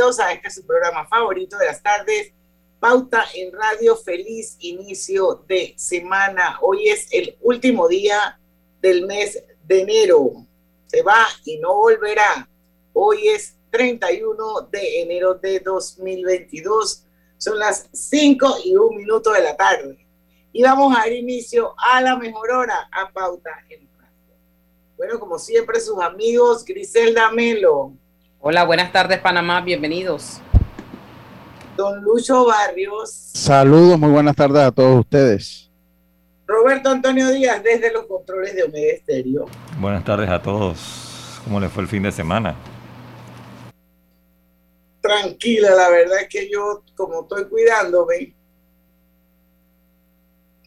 Bienvenidos a este su programa favorito de las tardes, Pauta en Radio. Feliz inicio de semana. Hoy es el último día del mes de enero. Se va y no volverá. Hoy es 31 de enero de 2022. Son las 5 y un minuto de la tarde. Y vamos a dar inicio a la mejor hora a Pauta en bueno, como siempre, sus amigos, Griselda Melo. Hola, buenas tardes, Panamá, bienvenidos. Don Lucho Barrios. Saludos, muy buenas tardes a todos ustedes. Roberto Antonio Díaz, desde los controles de Omega Estéreo. Buenas tardes a todos. ¿Cómo les fue el fin de semana? Tranquila, la verdad es que yo, como estoy cuidándome,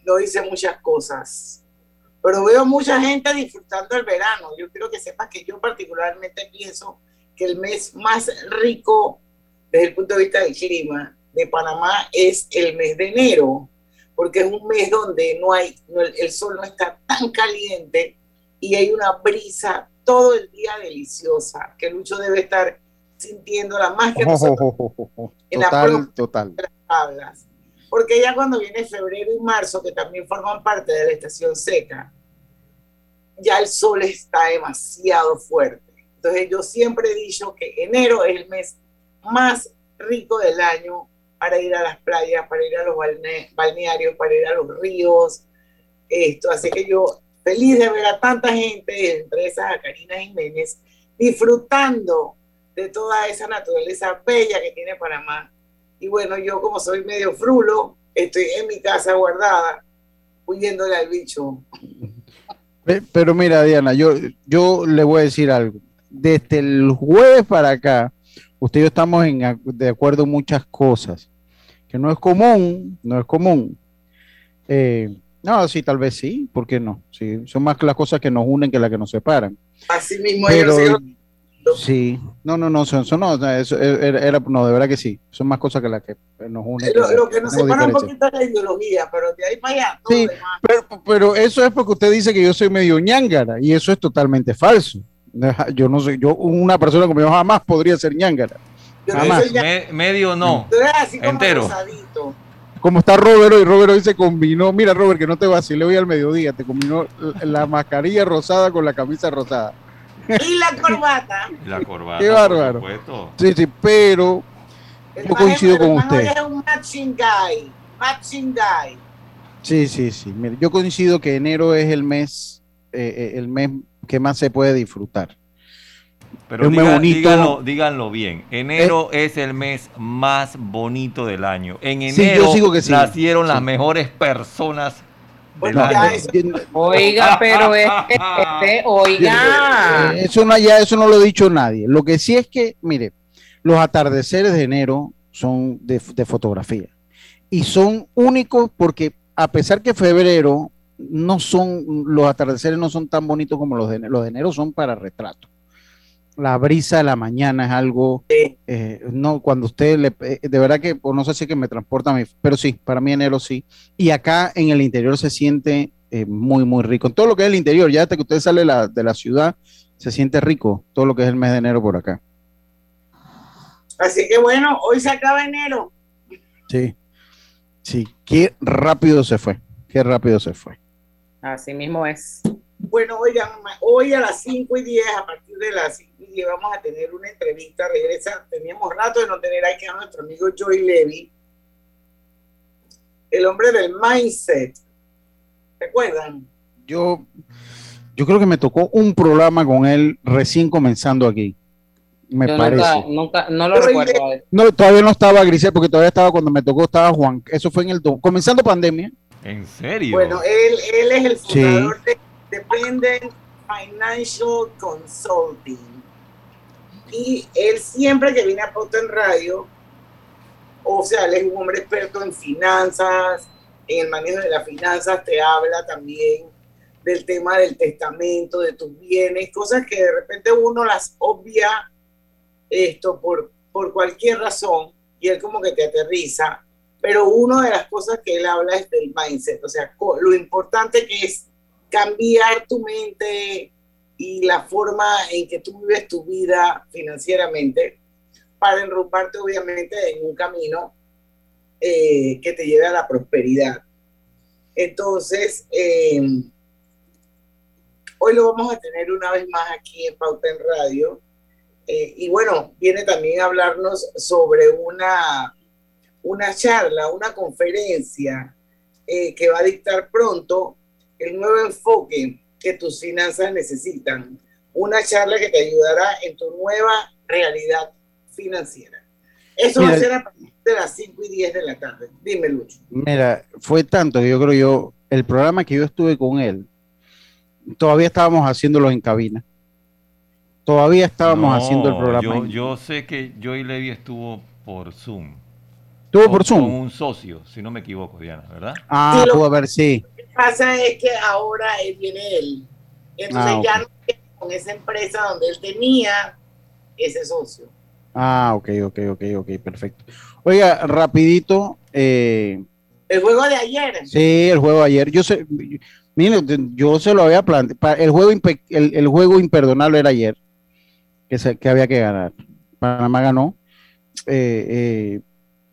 no hice muchas cosas pero veo mucha gente disfrutando el verano. Yo quiero que sepas que yo particularmente pienso que el mes más rico desde el punto de vista del clima de Panamá es el mes de enero, porque es un mes donde no hay, el sol no está tan caliente y hay una brisa todo el día deliciosa, que Lucho debe estar sintiéndola más que nosotros en total, total. Hablas porque ya cuando viene febrero y marzo, que también forman parte de la estación seca, ya el sol está demasiado fuerte. Entonces yo siempre he dicho que enero es el mes más rico del año para ir a las playas, para ir a los balnearios, para ir a los ríos. Esto, así que yo feliz de ver a tanta gente, entre esas a Karina Jiménez, disfrutando de toda esa naturaleza bella que tiene Panamá y bueno, yo como soy medio frulo, estoy en mi casa guardada, huyéndole al bicho. Pero mira, Diana, yo, yo le voy a decir algo. Desde el jueves para acá, usted y yo estamos en, de acuerdo en muchas cosas, que no es común, no es común. Eh, no, sí, tal vez sí, ¿por qué no? Sí, son más las cosas que nos unen que las que nos separan. Así mismo, Pero, Sí, no, no, no, eso, no, eso era, no, de verdad que sí, son más cosas que las que nos unen. Lo, que nos separa un poquito es la ideología, pero de ahí para allá. sí, pero, eso es porque usted dice que yo soy medio ñángara y eso es totalmente falso. Yo no soy, yo, una persona como yo jamás podría ser ñángara. Jamás. medio no, entero. Como está Robert y Robert hoy se combinó, mira Robert, que no te vacile hoy al mediodía, te combinó la mascarilla rosada con la camisa rosada. Y la corbata. la corbata. Qué bárbaro. Sí, sí, pero yo coincido con usted. Es un matching guy. Matching guy. Sí, sí, sí. Mire, yo coincido que enero es el mes, eh, eh, el mes que más se puede disfrutar. Pero díganlo, díganlo, bien. Enero eh, es el mes más bonito del año. En enero nacieron las mejores personas Oiga, pero es este, oiga. Eso no, ya eso no lo ha dicho nadie. Lo que sí es que, mire, los atardeceres de enero son de, fotografía y son únicos porque a pesar que febrero no son, los atardeceres no son tan bonitos como los de enero, los de enero son para retrato la brisa de la mañana es algo, eh, no, cuando usted le, eh, de verdad que, no sé si que me transporta a mí, pero sí, para mí enero sí. Y acá en el interior se siente eh, muy, muy rico. En todo lo que es el interior, ya hasta que usted sale de la ciudad, se siente rico todo lo que es el mes de enero por acá. Así que bueno, hoy se acaba enero. Sí, sí, qué rápido se fue, qué rápido se fue. Así mismo es. Bueno, oigan, hoy a las 5 y 10, a partir de las 5 y 10, vamos a tener una entrevista. Regresa, teníamos rato de no tener aquí a nuestro amigo Joy Levy, el hombre del mindset. ¿Recuerdan? Yo, yo creo que me tocó un programa con él recién comenzando aquí. Me parece. Nunca, no lo recuerdo. No, todavía no estaba Grisel, porque todavía estaba cuando me tocó, estaba Juan. Eso fue en el. Comenzando pandemia. ¿En serio? Bueno, él, él es el fundador de Independent Financial Consulting. Y él siempre que viene a Pauta en Radio, o sea, él es un hombre experto en finanzas, en el manejo de las finanzas, te habla también del tema del testamento, de tus bienes, cosas que de repente uno las obvia esto por, por cualquier razón y él como que te aterriza, pero una de las cosas que él habla es del mindset, o sea, lo importante que es cambiar tu mente y la forma en que tú vives tu vida financieramente para enrumbarte obviamente en un camino eh, que te lleve a la prosperidad. Entonces, eh, hoy lo vamos a tener una vez más aquí en Pauta en Radio. Eh, y bueno, viene también a hablarnos sobre una, una charla, una conferencia que va a dictar pronto el nuevo enfoque que tus finanzas necesitan. Una charla que te ayudará en tu nueva realidad financiera. Eso va a ser a partir de las 5 y 10 de la tarde. Dime, Lucho. Mira, fue tanto que yo creo yo, el programa que yo estuve con él, todavía estábamos haciéndolo en cabina. Todavía estábamos haciendo el programa. Yo, sé que Joy Levy estuvo por Zoom. ¿Estuvo por Zoom? Con un socio, si no me equivoco, Diana, ¿verdad? Ah, pudo haber, sí pasa es que ahora él viene él. Entonces ah, ya no con esa empresa donde él tenía ese socio. Ah, ok, ok, ok, ok, perfecto. Oiga, rapidito. Eh, el juego de ayer. Sí, el juego de ayer. Yo sé, mire, yo se lo había planteado. El juego, el, juego imperdonable era ayer, que, se, que había que ganar. Panamá ganó. Eh, eh,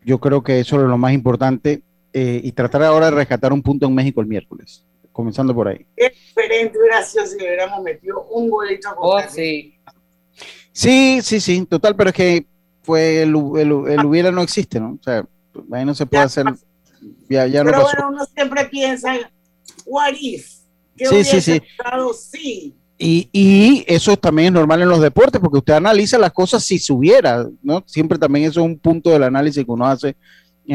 yo creo que eso es lo más importante. Eh, y tratar ahora de rescatar un punto en México el miércoles, comenzando por ahí. Es diferente, gracias, si hubiéramos metido un golito oh, sí. sí, sí, sí, total, pero es que fue el, el, hubiera no existe, ¿no? O sea, ahí no se puede hacer, ya, ya pero no bueno, uno siempre piensa, what if? ¿Qué sí, sí, sí. sí. Y, y, eso también es normal en los deportes, porque usted analiza las cosas si se hubiera, ¿no? Siempre también eso es un punto del análisis que uno hace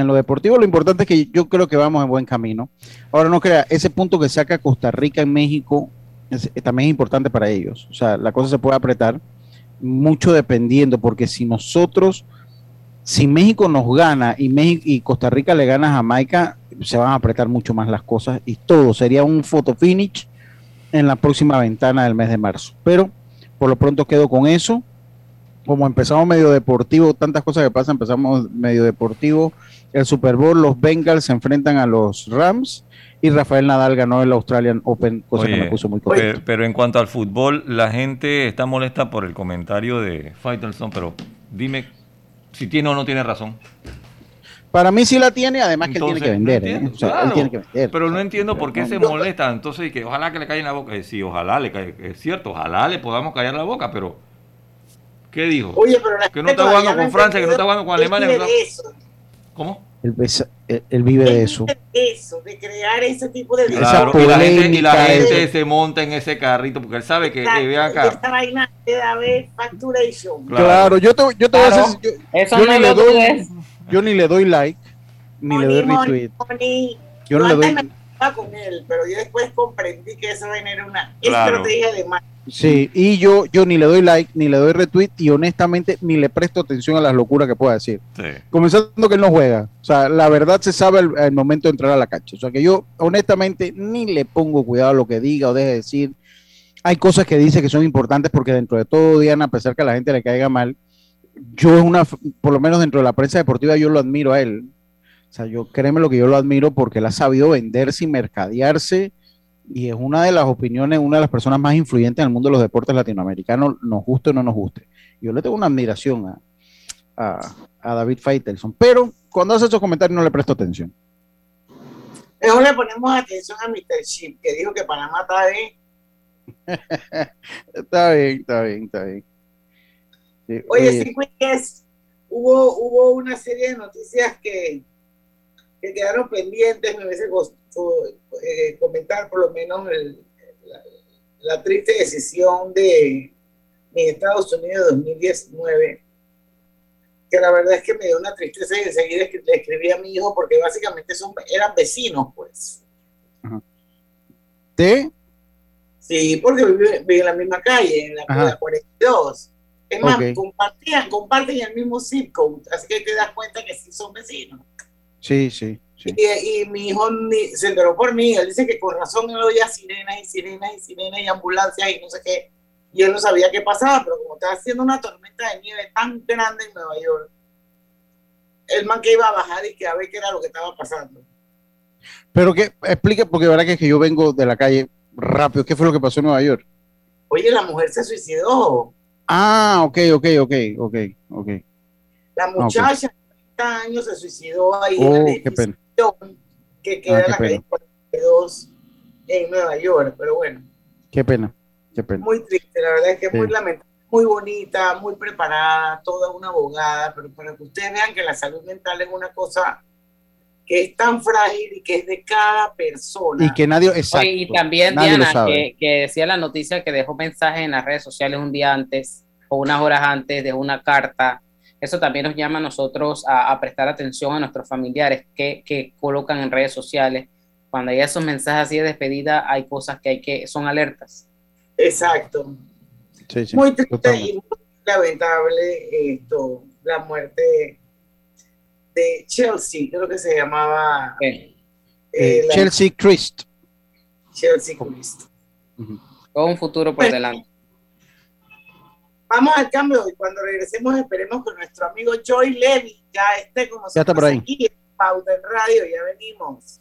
en lo deportivo lo importante es que yo creo que vamos en buen camino. Ahora no crea, ese punto que saca Costa Rica en México también es importante para ellos. O sea, la cosa se puede apretar mucho dependiendo, porque si nosotros, si México nos gana y, México, y Costa Rica le gana a Jamaica, se van a apretar mucho más las cosas y todo sería un photo finish en la próxima ventana del mes de marzo. Pero por lo pronto quedo con eso. Como empezamos medio deportivo, tantas cosas que pasan, empezamos medio deportivo el Super Bowl, los Bengals se enfrentan a los Rams y Rafael Nadal ganó el Australian Open, cosa que me puso muy contento. Pero, en cuanto al fútbol, la gente está molesta por el comentario de Faitelson, pero dime si tiene o no tiene razón. Para mí sí la tiene, además que él tiene que vender. ¿eh? él tiene que vender. Pero no entiendo por qué se molesta. Entonces, que ojalá que le caiga en la boca. Eh, sí, ojalá le caiga. Es cierto, ojalá le podamos callar la boca, pero ¿qué dijo? Oye, pero que no está jugando con Francia, que no está jugando con Alemania. ¿Cómo? Él, vive de eso. Eso, de crear ese tipo de... Claro, y la gente, y la gente se monta en ese carrito porque él sabe que, que ve acá. Esta vaina de haber facturation. Claro. claro, yo te, yo te voy a decir... Yo, eso yo no le doy, yo ni le doy like, ni le doy retweet. yo no le doy... con él, pero yo después comprendí que esa vaina era una estrategia de marketing Sí, y yo, yo ni le doy like, ni le doy retweet, y honestamente ni le presto atención a las locuras que pueda decir. Comenzando que él no juega. O sea, la verdad se sabe el, momento de entrar a la cancha. O sea, que yo honestamente ni le pongo cuidado a lo que diga o deje de decir. Hay cosas que dice que son importantes porque dentro de todo, Diana, a pesar que a la gente le caiga mal, yo es una, por lo menos dentro de la prensa deportiva, yo lo admiro a él. O sea, yo créeme lo que yo lo admiro porque él ha sabido venderse y mercadearse y es una de las opiniones, una de las personas más influyentes en el mundo de los deportes latinoamericanos, nos guste o no nos guste. Yo le tengo una admiración a, a, David Faitelson, pero cuando hace esos comentarios no le presto atención. Mejor le ponemos atención a Mr. Chip, que dijo que Panamá está bien. está bien, está bien, está bien. Oye, sí, hubo, hubo una serie de noticias que, que quedaron pendientes, me hubiese eh, comentar por lo menos la, triste decisión de en Estados Unidos 2019, que la verdad es que me dio una tristeza y enseguida le escribí a mi hijo porque básicamente son, eran vecinos, pues. ¿De? Sí, porque viven en la misma calle, en la, 42. Es más, compartían, comparten el mismo code, así que te das cuenta que sí son vecinos. Sí, sí. sí. Y, mi hijo se enteró por mí, él dice que con razón él oía sirenas y sirenas y sirenas y ambulancias y no sé qué, y él no sabía qué pasaba, pero como estaba haciendo una tormenta de nieve tan grande en Nueva York, el man que iba a bajar y que a ver qué era lo que estaba pasando. Pero que explique, porque verdad que, es que yo vengo de la calle rápido, ¿qué fue lo que pasó en Nueva York? Oye, la mujer se suicidó. Ah, ok, ok, ok, ok, ok. La ah, muchacha de 30 años se suicidó ahí oh, en qué pena. que queda ah, en la calle 42 en Nueva York, pero bueno. Qué pena, qué pena. Muy triste, la verdad es que es muy lamentable, muy bonita, muy preparada, toda una abogada, pero para que ustedes vean que la salud mental es una cosa que es tan frágil y que es de cada persona. Y que nadie, exacto, Y también, Diana, que, que, decía la noticia que dejó mensaje en las redes sociales un día antes o unas horas antes, de una carta. Eso también nos llama a nosotros a, prestar atención a nuestros familiares que, que, colocan en redes sociales. Cuando hay esos mensajes así de despedida, hay cosas que hay que, son alertas. Exacto. muy triste y muy lamentable esto, la muerte de Chelsea, creo que se llamaba. Eh, eh, Chelsea Christ. Chelsea Christ. Con un futuro por delante. Vamos al cambio y cuando regresemos esperemos que nuestro amigo Joy Levy ya esté con nosotros ya está por ahí. aquí en Pauta en Radio. Ya venimos.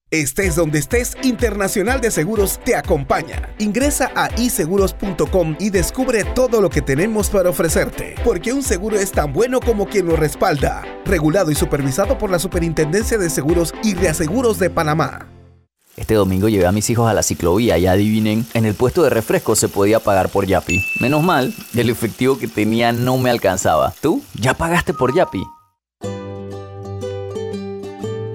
Estés donde estés, Internacional de Seguros te acompaña. Ingresa a iseguros.com y descubre todo lo que tenemos para ofrecerte, porque un seguro es tan bueno como quien lo respalda. Regulado y supervisado por la Superintendencia de Seguros y Reaseguros de Panamá. Este domingo llevé a mis hijos a la ciclovía y adivinen, en el puesto de refresco se podía pagar por Yapi. Menos mal, el efectivo que tenía no me alcanzaba. ¿Tú? ¿Ya pagaste por Yapi?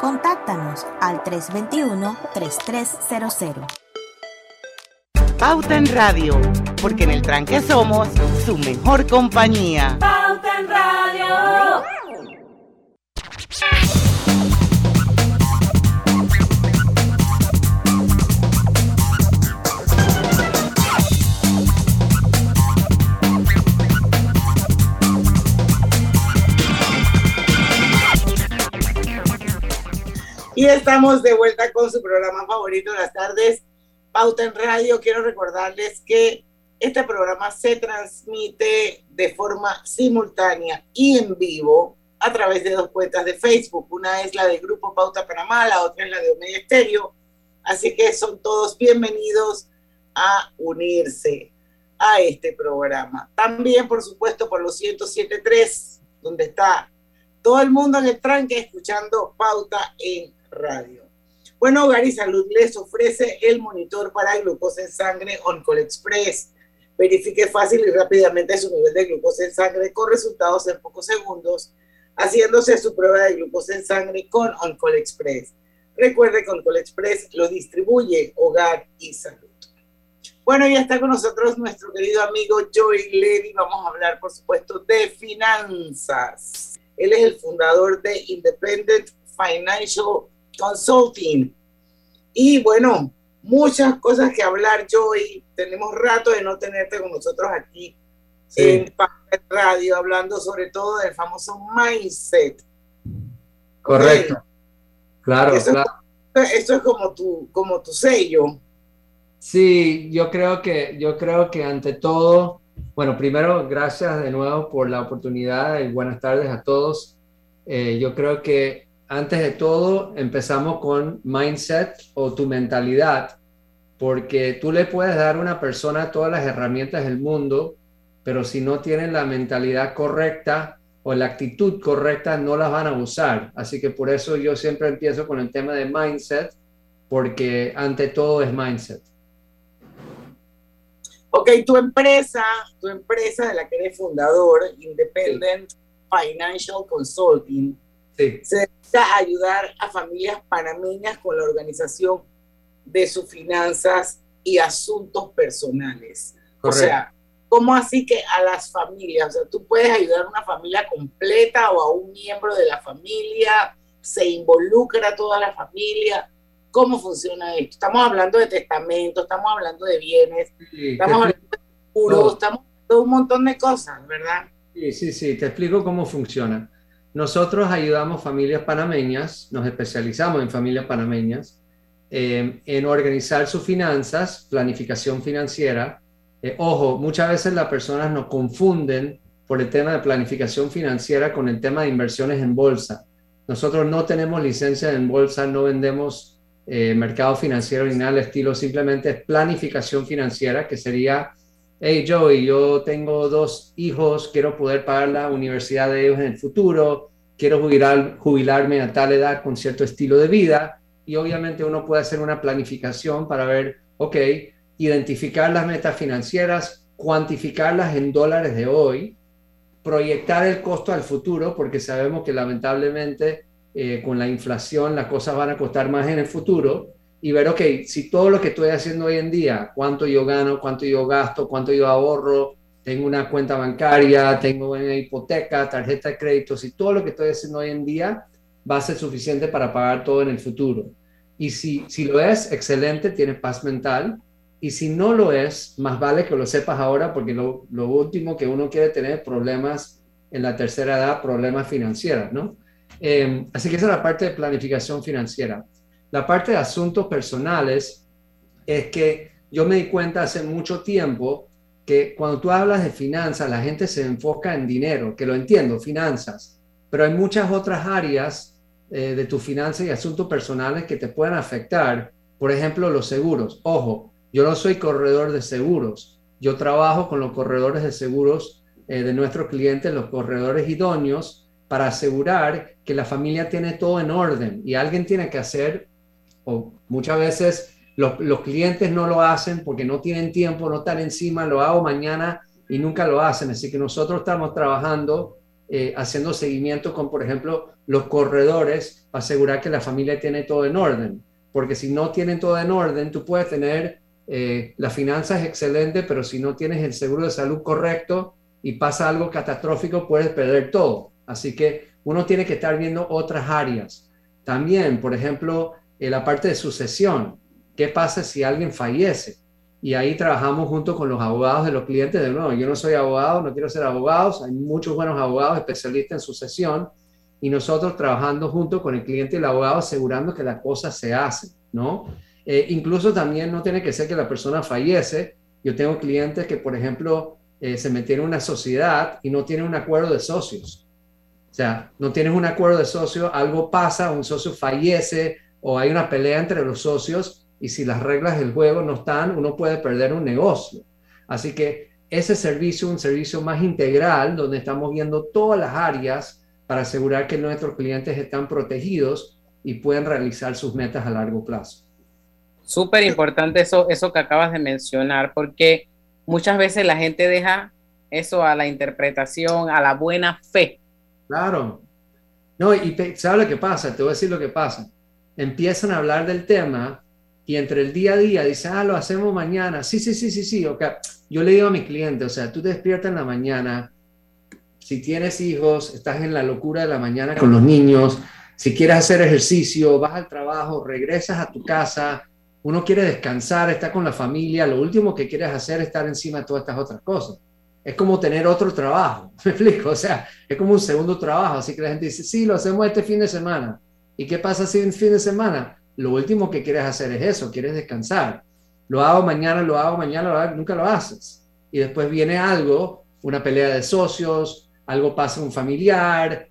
Contáctanos al 321-3300. Pauta en Radio, porque en el tranque somos su mejor compañía. Pauta en Radio. Y estamos de vuelta con su programa favorito de las tardes, Pauta en Radio. Quiero recordarles que este programa se transmite de forma simultánea y en vivo a través de dos cuentas de Facebook. Una es la del Grupo Pauta Panamá, la otra es la de Omega Estéreo. Así que son todos bienvenidos a unirse a este programa. También, por supuesto, por los 107.3, donde está todo el mundo en el tranque escuchando Pauta en Radio. Bueno, Hogar y Salud les ofrece el monitor para glucosa en sangre OnCall Express. Verifique fácil y rápidamente su nivel de glucosa en sangre con resultados en pocos segundos, haciéndose su prueba de glucosa en sangre con OnCall Express. Recuerde que OnCall Express lo distribuye Hogar y Salud. Bueno, ya está con nosotros nuestro querido amigo Joey Levy. Vamos a hablar, por supuesto, de finanzas. Él es el fundador de Independent Financial Consulting. Y bueno, muchas cosas que hablar, Joey. Tenemos rato de no tenerte con nosotros aquí en Radio, hablando sobre todo del famoso mindset. Correcto. Claro, eso, claro. Eso es como tu, como tu sello. Sí, yo creo que, yo creo que ante todo, bueno, primero, gracias de nuevo por la oportunidad y buenas tardes a todos. Eh, yo creo que antes de todo empezamos con mindset o tu mentalidad, porque tú le puedes dar a una persona todas las herramientas del mundo, pero si no tienen la mentalidad correcta o la actitud correcta, no las van a usar. Así que por eso yo siempre empiezo con el tema de mindset, porque ante todo es mindset. Ok, tu empresa, tu empresa de la que eres fundador, Independent Financial Consulting, se dedica a ayudar a familias panameñas con la organización de sus finanzas y asuntos personales. O sea, ¿cómo así que a las familias? O sea, tú puedes ayudar a una familia completa o a un miembro de la familia, se involucra toda la familia. ¿Cómo funciona esto? Estamos hablando de testamento, estamos hablando de bienes, estamos hablando de seguros, estamos hablando de un montón de cosas, ¿verdad? Sí, sí, sí, te explico cómo funciona. Nosotros ayudamos familias panameñas, nos especializamos en familias panameñas, eh, en organizar sus finanzas, planificación financiera. Eh, ojo, muchas veces las personas nos confunden por el tema de planificación financiera con el tema de inversiones en bolsa. Nosotros no tenemos licencia en bolsa, no vendemos eh, mercado financiero ni nada del estilo, simplemente es planificación financiera, que sería hey Joey, yo tengo dos hijos, quiero poder pagar la universidad de ellos en el futuro, quiero jubilar, jubilarme a tal edad con cierto estilo de vida y obviamente uno puede hacer una planificación para ver, ok, identificar las metas financieras, cuantificarlas en dólares de hoy, proyectar el costo al futuro, porque sabemos que lamentablemente eh, con la inflación las cosas van a costar más en el futuro, y ver, ok, si todo lo que estoy haciendo hoy en día, cuánto yo gano, cuánto yo gasto, cuánto yo ahorro, tengo una cuenta bancaria, tengo una hipoteca, tarjeta de crédito, si todo lo que estoy haciendo hoy en día va a ser suficiente para pagar todo en el futuro. Y si, si lo es, excelente, tienes paz mental. Y si no lo es, más vale que lo sepas ahora, porque lo, lo último que uno quiere tener problemas en la tercera edad, problemas financieros, ¿no? Eh, así que esa es la parte de planificación financiera. La parte de asuntos personales es que yo me di cuenta hace mucho tiempo que cuando tú hablas de finanzas, la gente se enfoca en dinero, que lo entiendo, finanzas, pero hay muchas otras áreas eh, de tu finanzas y asuntos personales que te pueden afectar. Por ejemplo, los seguros. Ojo, yo no soy corredor de seguros. Yo trabajo con los corredores de seguros eh, de nuestros clientes, los corredores idóneos, para asegurar que la familia tiene todo en orden y alguien tiene que hacer o muchas veces los, clientes no lo hacen porque no tienen tiempo, no están encima, lo hago mañana y nunca lo hacen. Así que nosotros estamos trabajando, eh, haciendo seguimiento con, por ejemplo, los corredores para asegurar que la familia tiene todo en orden. Porque si no tienen todo en orden, tú puedes tener, eh, la finanza es excelente, pero si no tienes el seguro de salud correcto y pasa algo catastrófico, puedes perder todo. Así que uno tiene que estar viendo otras áreas. También, por ejemplo, la parte de sucesión. ¿Qué pasa si alguien fallece? Y ahí trabajamos junto con los abogados de los clientes. De nuevo, yo no soy abogado, no quiero ser abogado, hay muchos buenos abogados especialistas en sucesión. y nosotros trabajando junto con el cliente y el abogado asegurando que la cosa se hace, ¿no? Eh, incluso también no tiene que ser que la persona fallece. Yo tengo clientes que, por ejemplo, eh, se metieron en una sociedad y no tienen un acuerdo de socios. O sea, no tienes un acuerdo de socios, algo pasa, un socio fallece o hay una pelea entre los socios y si las reglas del juego no están, uno puede perder un negocio. Así que ese servicio, un servicio más integral, donde estamos viendo todas las áreas para asegurar que nuestros clientes están protegidos y pueden realizar sus metas a largo plazo. Súper importante eso, eso que acabas de mencionar, porque muchas veces la gente deja eso a la interpretación, a la buena fe. Claro. No, y te, ¿sabes lo que pasa? Te voy a decir lo que pasa. Empiezan a hablar del tema y entre el día a día dicen, ah, lo hacemos mañana. Sí, sí, sí, sí, sí. Okay. Yo le digo a mis clientes, o sea, tú te despiertas en la mañana, si tienes hijos, estás en la locura de la mañana con los niños, si quieres hacer ejercicio, vas al trabajo, regresas a tu casa, uno quiere descansar, está con la familia, lo último que quieres hacer es estar encima de todas estas otras cosas. Es como tener otro trabajo, me explico, o sea, es como un segundo trabajo, así que la gente dice, sí, lo hacemos este fin de semana. ¿Y qué pasa si en fin de semana? Lo último que quieres hacer es eso, quieres descansar. Lo hago mañana, lo hago mañana, nunca lo haces. Y después viene algo, una pelea de socios, algo pasa un familiar,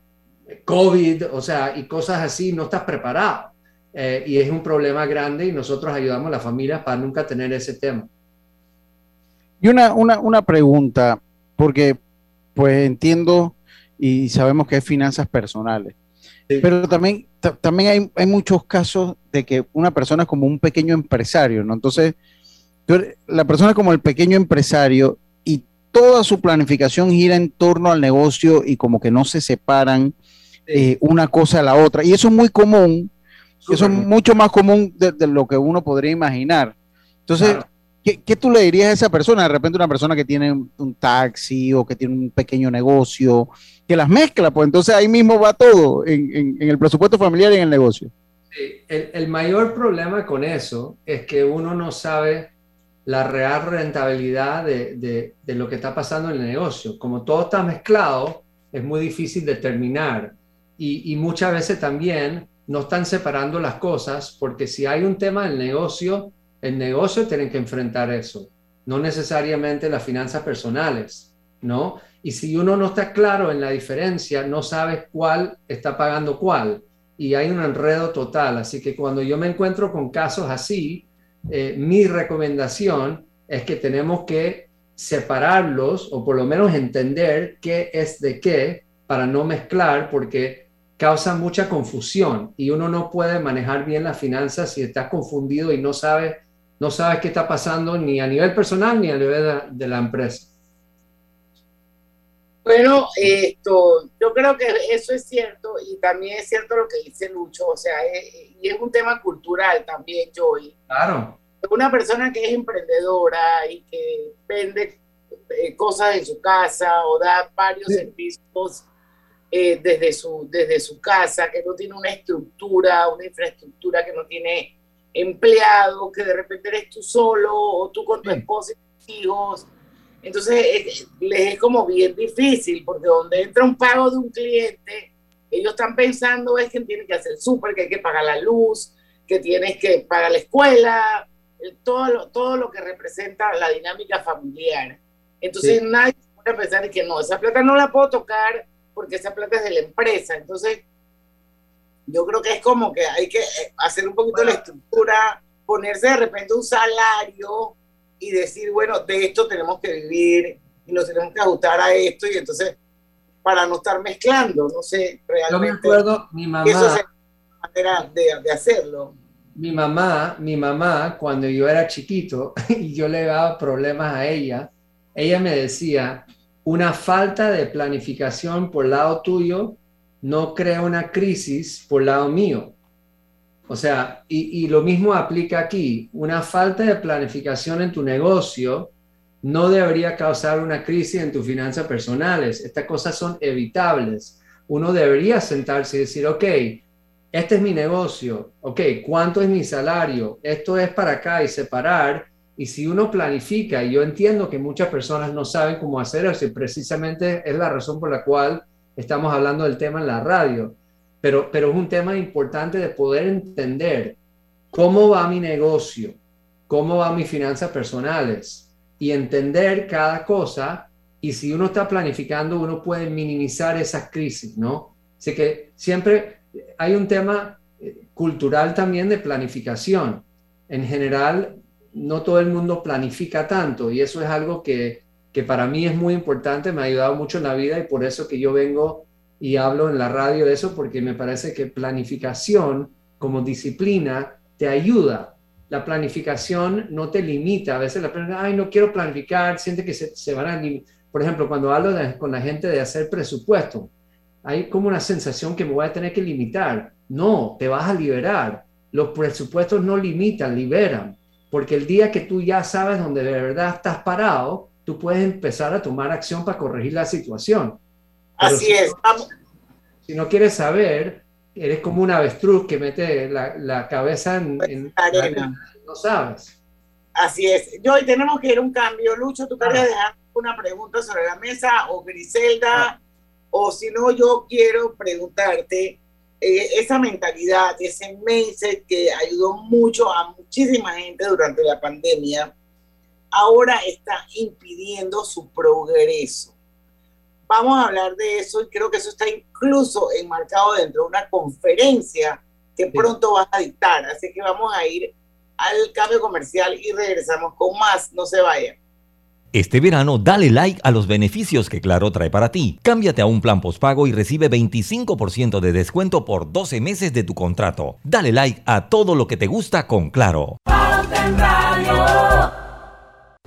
COVID, o sea, y cosas así, no estás preparado. Eh, y es un problema grande y nosotros ayudamos a la familia para nunca tener ese tema. Y una, una, una pregunta, porque pues entiendo y sabemos que es finanzas personales, pero también, también hay, hay, muchos casos de que una persona es como un pequeño empresario, ¿no? Entonces, la persona como el pequeño empresario y toda su planificación gira en torno al negocio y como que no se separan eh, una cosa a la otra. Y eso es muy común eso es mucho más común de, lo que uno podría imaginar. Entonces, ¿qué, tú le dirías a esa persona? De repente una persona que tiene un taxi o que tiene un pequeño negocio, que las mezcla, pues entonces ahí mismo va todo, en, el presupuesto familiar y en el negocio. el, mayor problema con eso es que uno no sabe la real rentabilidad de, lo que está pasando en el negocio. Como todo está mezclado, es muy difícil determinar. Y, y muchas veces también no están separando las cosas porque si hay un tema del negocio, el negocio tiene que enfrentar eso, no necesariamente las finanzas personales, ¿no? Y si uno no está claro en la diferencia, no sabes cuál está pagando cuál y hay un enredo total. Así que cuando yo me encuentro con casos así, eh, mi recomendación es que tenemos que separarlos o por lo menos entender qué es de qué para no mezclar, porque causa mucha confusión y uno no puede manejar bien las finanzas si estás confundido y no sabes no sabes qué está pasando ni a nivel personal ni a nivel de, la empresa. Bueno, esto, yo creo que eso es cierto y también es cierto lo que dice Lucho, o sea, y es un tema cultural también, Joey. Claro. Una persona que es emprendedora y que vende eh, cosas en su casa o da varios servicios eh, desde, su, desde su casa, que no tiene una estructura, una infraestructura, que no tiene empleados, que de repente eres tú solo o tú con tu esposa y tus hijos. Entonces les es como bien difícil, porque donde entra un pago de un cliente, ellos están pensando es que tienen que hacer súper, que hay que pagar la luz, que tienes que pagar la escuela, todo, lo, todo lo que representa la dinámica familiar. Entonces nadie puede pensar que no, esa plata no la puedo tocar porque esa plata es de la empresa. Entonces, yo creo que es como que hay que eh, hacer un poquito la estructura, ponerse de repente un salario y decir, bueno, de esto tenemos que vivir y nos tenemos que ajustar a esto y entonces para no estar mezclando, no sé, realmente. Yo me acuerdo, mi mamá. Eso es manera de, de hacerlo. Mi mamá, mi mamá, cuando yo era chiquito y yo le daba problemas a ella, ella me decía, una falta de planificación por lado tuyo no crea una crisis por lado mío. O sea, y, lo mismo aplica aquí. Una falta de planificación en tu negocio no debería causar una crisis en tus finanzas personales. Estas cosas son evitables. Uno debería sentarse y decir, ok, este es mi negocio, ok, ¿cuánto es mi salario? Esto es para acá y separar y si uno planifica, y yo entiendo que muchas personas no saben cómo hacer eso, y precisamente es la razón por la cual estamos hablando del tema en la radio, pero, pero es un tema importante de poder entender cómo va mi negocio, cómo van mis finanzas personales y entender cada cosa. Y si uno está planificando, uno puede minimizar esas crisis, ¿no? Así que siempre hay un tema eh, cultural también de planificación. En general, no todo el mundo planifica tanto y eso es algo que, que para mí es muy importante, me ha ayudado mucho en la vida y por eso que yo vengo y hablo en la radio de eso, porque me parece que planificación como disciplina te ayuda. La planificación no te limita. A veces la persona, ay, no quiero planificar, siente que se, se van a... Por ejemplo, cuando hablo con la gente de hacer presupuesto, hay como una sensación que me voy a tener que limitar. No, te vas a liberar. Los presupuestos no limitan, liberan. Porque el día que tú ya sabes dónde de verdad estás parado, tú puedes empezar a tomar acción para corregir la situación. Así es. Si no quieres saber, eres como un avestruz que mete la, cabeza en, la arena. No sabes. Así es. Yo hoy tenemos que ir a un cambio. Lucho, ¿tú querías ah. dejar una pregunta sobre la mesa? O Griselda, ah. o si no, yo quiero preguntarte eh, esa mentalidad, ese mindset que ayudó mucho a muchísima gente durante la pandemia, ahora está impidiendo su progreso. Vamos a hablar de eso y creo que eso está incluso enmarcado dentro de una conferencia que pronto vas a dictar. Así que vamos a ir al cambio comercial y regresamos con más. No se vayan. Este verano dale like a los beneficios que Claro trae para ti. Cámbiate a un plan postpago y recibe 25% de descuento por 12 meses de tu contrato. Dale like a todo lo que te gusta con Claro.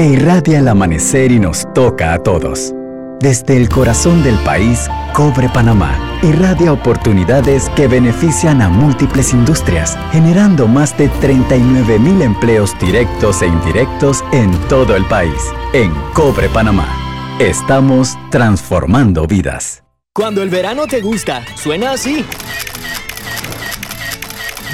que irradia el amanecer y nos toca a todos. Desde el corazón del país, Cobre Panamá irradia oportunidades que benefician a múltiples industrias, generando más de 39 mil empleos directos e indirectos en todo el país. En Cobre Panamá, estamos transformando vidas. Cuando el verano te gusta, suena así.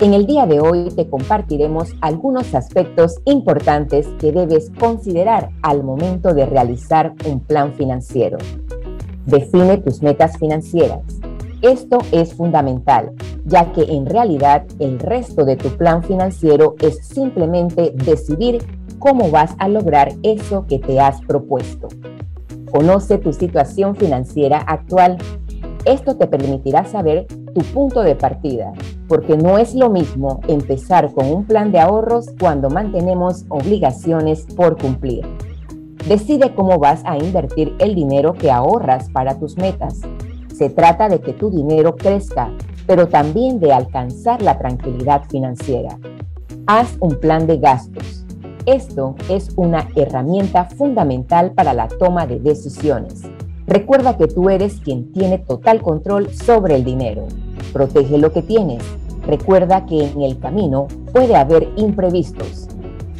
En el día de hoy te compartiremos algunos aspectos importantes que debes considerar al momento de realizar un plan financiero. Define tus metas financieras. Esto es fundamental, ya que en realidad el resto de tu plan financiero es simplemente decidir cómo vas a lograr eso que te has propuesto. Conoce tu situación financiera actual. Esto te permitirá saber tu punto de partida, porque no es lo mismo empezar con un plan de ahorros cuando mantenemos obligaciones por cumplir. Decide cómo vas a invertir el dinero que ahorras para tus metas. Se trata de que tu dinero crezca, pero también de alcanzar la tranquilidad financiera. Haz un plan de gastos. Esto es una herramienta fundamental para la toma de decisiones. Recuerda que tú eres quien tiene total control sobre el dinero. Protege lo que tienes. Recuerda que en el camino puede haber imprevistos.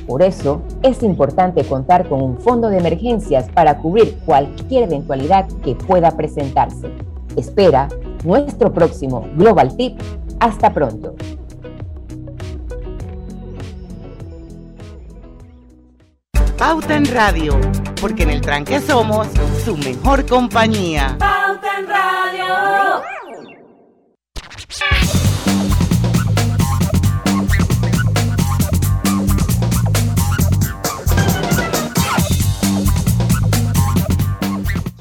Por eso es importante contar con un fondo de emergencias para cubrir cualquier eventualidad que pueda presentarse. Espera nuestro próximo Global Tip. Hasta pronto. Pauta en Radio, porque en el tranque somos su mejor compañía. Pauta en Radio.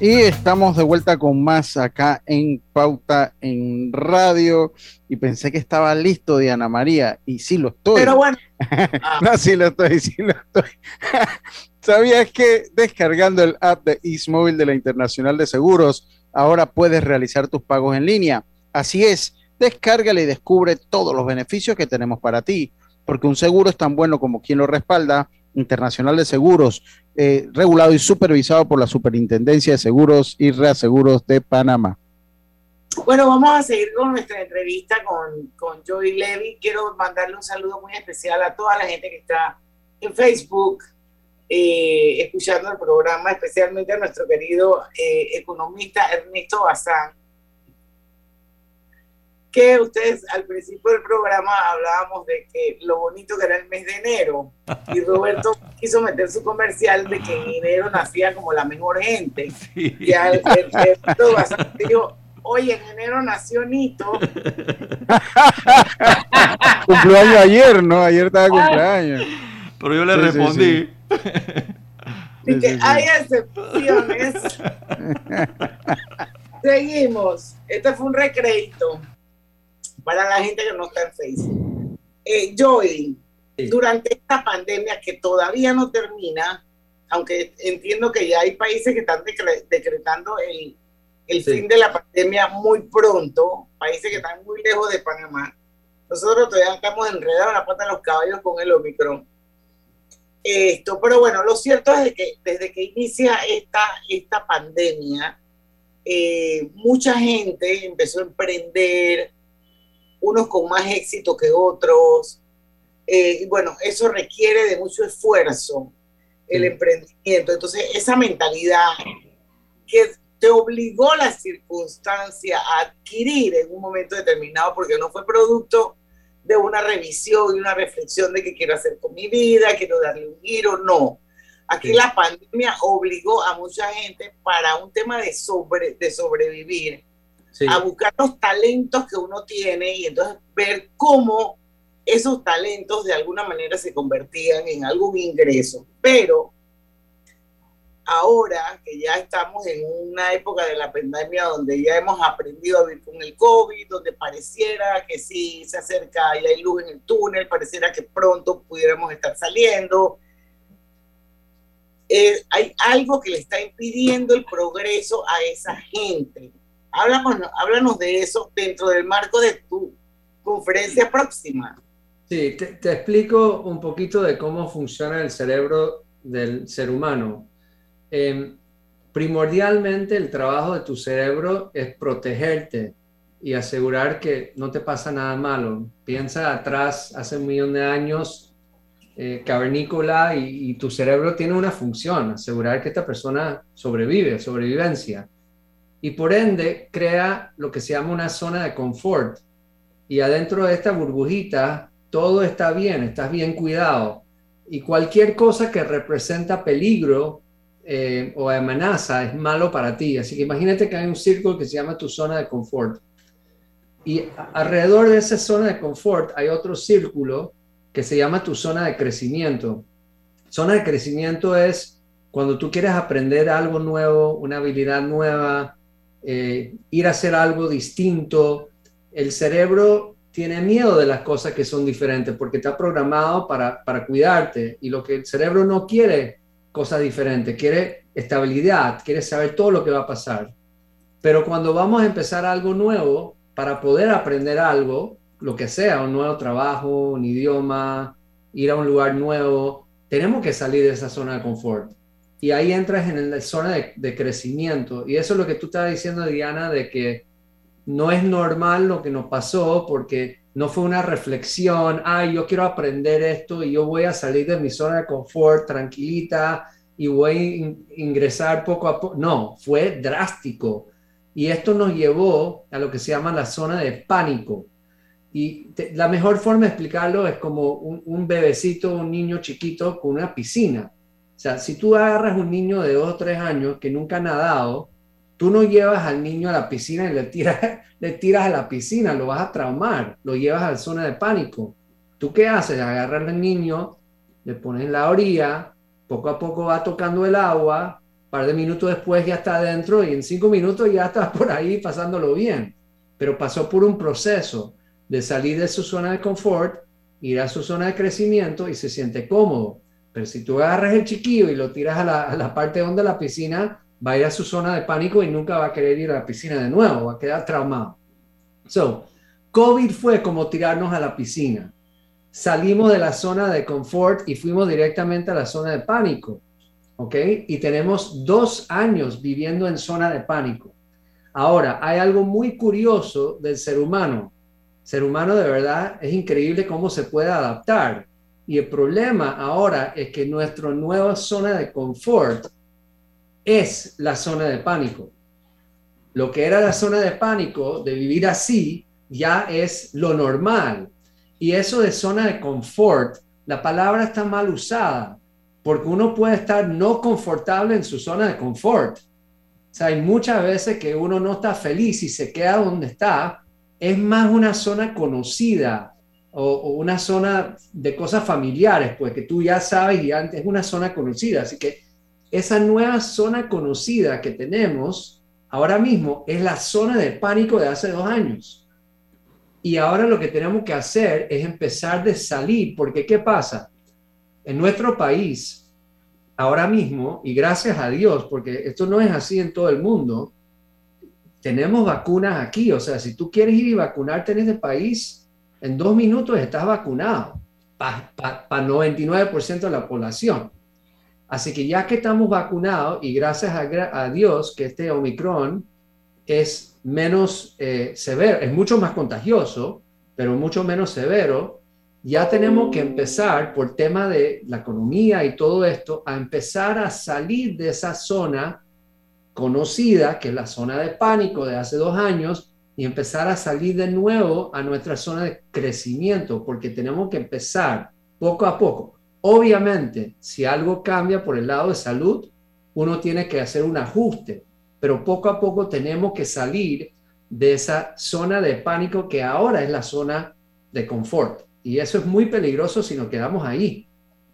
Y estamos de vuelta con más acá en Pauta en Radio. Y pensé que estaba listo, Diana María. Y sí lo estoy. Pero bueno. no, sí lo estoy, sí lo estoy. ¿Sabías que descargando el app de Ismóvil de la Internacional de Seguros, ahora puedes realizar tus pagos en línea? Así es descárgale y descubre todos los beneficios que tenemos para ti, porque un seguro es tan bueno como quien lo respalda Internacional de Seguros, eh, regulado y supervisado por la Superintendencia de Seguros y Reaseguros de Panamá. Bueno, vamos a seguir con nuestra entrevista con, con Joey Levy. Quiero mandarle un saludo muy especial a toda la gente que está en Facebook eh, escuchando el programa, especialmente a nuestro querido eh, economista Ernesto Bazán, que ustedes al principio del programa hablábamos de que lo bonito que era el mes de enero y Roberto quiso meter su comercial de que en enero nacía como la mejor gente. Y al dijo oye en enero nació Nito cumpleaños ayer no ayer estaba cumpleaños. Pero yo le respondí. y que hay excepciones seguimos. Este fue un recreito para la gente que no está en Facebook. Eh, Joey, durante esta pandemia que todavía no termina, aunque entiendo que ya hay países que están decretando el, el fin de la pandemia muy pronto, países que están muy lejos de Panamá, nosotros todavía estamos enredados en la pata de los caballos con el Omicron. Esto, pero bueno, lo cierto es que desde que inicia esta, esta pandemia, eh, mucha gente empezó a emprender, unos con más éxito que otros. Eh, y bueno, eso requiere de mucho esfuerzo, el emprendimiento. Entonces, esa mentalidad que te obligó la circunstancia a adquirir en un momento determinado, porque no fue producto de una revisión y una reflexión de qué quiero hacer con mi vida, quiero darle un giro, no. Aquí la pandemia obligó a mucha gente para un tema de, sobre, de sobrevivir a buscar los talentos que uno tiene y entonces ver cómo esos talentos de alguna manera se convertían en algún ingreso. Pero ahora que ya estamos en una época de la pandemia donde ya hemos aprendido a vivir con el COVID, donde pareciera que sí se acerca y hay luz en el túnel, pareciera que pronto pudiéramos estar saliendo. Eh, hay algo que le está impidiendo el progreso a esa gente Háblanos, háblanos de eso dentro del marco de tu conferencia próxima. Sí, te, explico un poquito de cómo funciona el cerebro del ser humano. Em, primordialmente el trabajo de tu cerebro es protegerte y asegurar que no te pasa nada malo. Piensa atrás, hace un millón de años, eh, cavernícola, y, y, tu cerebro tiene una función, asegurar que esta persona sobrevive, sobrevivencia y por ende crea lo que se llama una zona de confort. Y adentro de esta burbujita todo está bien, estás bien cuidado. Y cualquier cosa que representa peligro eh, o amenaza es malo para ti. Así que imagínate que hay un círculo que se llama tu zona de confort. Y alrededor de esa zona de confort hay otro círculo que se llama tu zona de crecimiento. Zona de crecimiento es cuando tú quieres aprender algo nuevo, una habilidad nueva, eh, ir a hacer algo distinto. El cerebro tiene miedo de las cosas que son diferentes porque está programado para, para cuidarte y lo que el cerebro no quiere, cosas diferentes, quiere estabilidad, quiere saber todo lo que va a pasar. Pero cuando vamos a empezar algo nuevo, para poder aprender algo, lo que sea, un nuevo trabajo, un idioma, ir a un lugar nuevo, tenemos que salir de esa zona de confort y ahí entras en la zona de, crecimiento. Y eso es lo que tú estabas diciendo, Diana, de que no es normal lo que nos pasó porque no fue una reflexión, ay, yo quiero aprender esto y yo voy a salir de mi zona de confort tranquilita y voy a ingresar poco a poco. No, fue drástico. Y esto nos llevó a lo que se llama la zona de pánico. Y la mejor forma de explicarlo es como un, bebecito, un niño chiquito con una piscina sea, si tú agarras un niño de dos o tres años que nunca ha nadado, tú no llevas al niño a la piscina y le tiras, le tiras a la piscina, lo vas a traumar, lo llevas a la zona de pánico. ¿Tú qué haces? Agarras al niño, le pones en la orilla, poco a poco va tocando el agua par de minutos después ya está adentro y en cinco minutos ya está por ahí pasándolo bien. Pero pasó por un proceso de salir de su zona de confort, ir a su zona de crecimiento y se siente cómodo. Pero si tú agarras el chiquillo y lo tiras a la, a la parte donde la piscina, va a ir a su zona de pánico y nunca va a querer ir a la piscina de nuevo, va a quedar traumado. So, COVID fue como tirarnos a la piscina. Salimos de la zona de confort y fuimos directamente a la zona de pánico. ¿ok? Y tenemos dos años viviendo en zona de pánico. Ahora, hay algo muy curioso del ser humano. ser humano de verdad es increíble cómo se puede adaptar. Y el problema ahora es que nuestra nueva zona de confort es la zona de pánico. Lo que era la zona de pánico, de vivir así, ya es lo normal. Y eso de zona de confort, la palabra está mal usada porque uno puede estar no confortable en su zona de confort. O sea, hay muchas veces que uno no está feliz y se queda donde está. Es más una zona conocida o, una zona de cosas familiares, pues que tú ya sabes y antes es una zona conocida. Así que esa nueva zona conocida que tenemos ahora mismo es la zona de pánico de hace dos años. Y ahora lo que tenemos que hacer es empezar de salir, porque ¿qué pasa? en nuestro país, ahora mismo, y gracias a Dios, porque esto no es así en todo el mundo, tenemos vacunas aquí. O sea, si tú quieres ir y vacunarte en este país, en dos minutos estás vacunado para 99% de la población. Así que ya que estamos vacunados y gracias a, Dios que este Omicron es menos eh, severo, es mucho más contagioso, pero mucho menos severo, ya tenemos que empezar, por tema de la economía y todo esto, a empezar a salir de esa zona conocida, que es la zona de pánico de hace dos años, y empezar a salir de nuevo a nuestra zona de crecimiento, porque tenemos que empezar poco a poco. Obviamente, si algo cambia por el lado de salud, uno tiene que hacer un ajuste, pero poco a poco tenemos que salir de esa zona de pánico que ahora es la zona de confort. Y eso es muy peligroso si nos quedamos ahí,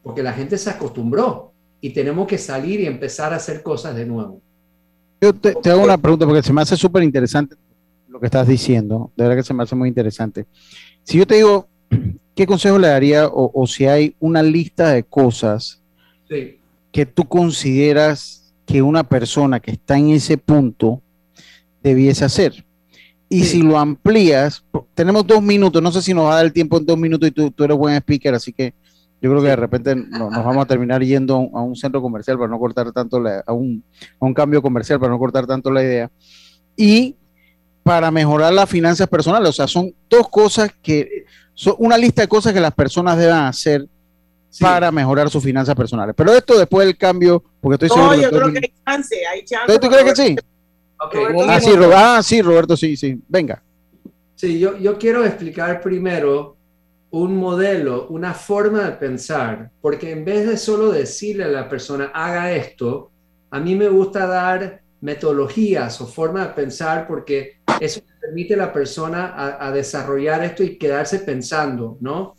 porque la gente se acostumbró y tenemos que salir y empezar a hacer cosas de nuevo. Yo te, hago una pregunta porque se me hace súper interesante lo que estás diciendo, de verdad que se me hace muy interesante. Si yo te digo, ¿qué consejo le daría o, si hay una lista de cosas que tú consideras que una persona que está en ese punto debiese hacer? Y si lo amplías, tenemos dos minutos, no sé si nos va a dar el tiempo en dos minutos y tú, tú eres buen speaker, así que yo creo que de repente nos vamos a terminar yendo a un, centro comercial para no cortar tanto, la, a, un, a un cambio comercial para no cortar tanto la idea. Y para mejorar las finanzas personales, o sea, son dos cosas que, son una lista de cosas que las personas deben hacer para mejorar sus finanzas personales. Pero esto después del cambio, porque estoy seguro. No, yo creo que hay chance, hay chance. ¿Tú crees que sí? Ah, ah, sí, Roberto, sí, sí. Venga. Sí, yo, yo quiero explicar primero un modelo, una forma de pensar, porque en vez de solo decirle a la persona, haga esto, a mí me gusta dar metodologías o forma de pensar porque eso permite a la persona a, desarrollar esto y quedarse pensando, ¿no?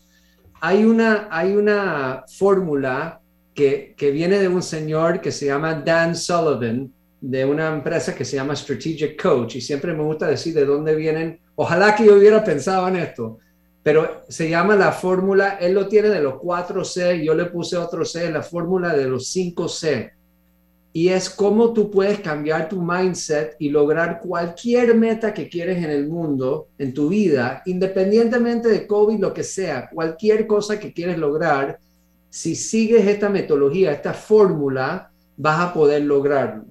Hay una, hay una fórmula que, que viene de un señor que se llama Dan Sullivan, de una empresa que se llama Strategic Coach y siempre me gusta decir de dónde vienen. Ojalá que yo hubiera pensado en esto, pero se llama la fórmula, él lo tiene de los 4C, yo le puse otro C, la fórmula de los 5C. Y es cómo tú puedes cambiar tu mindset y lograr cualquier meta que quieres en el mundo, en tu vida, independientemente de COVID, lo que sea, cualquier cosa que quieres lograr, si sigues esta metodología, esta fórmula, vas a poder lograrlo.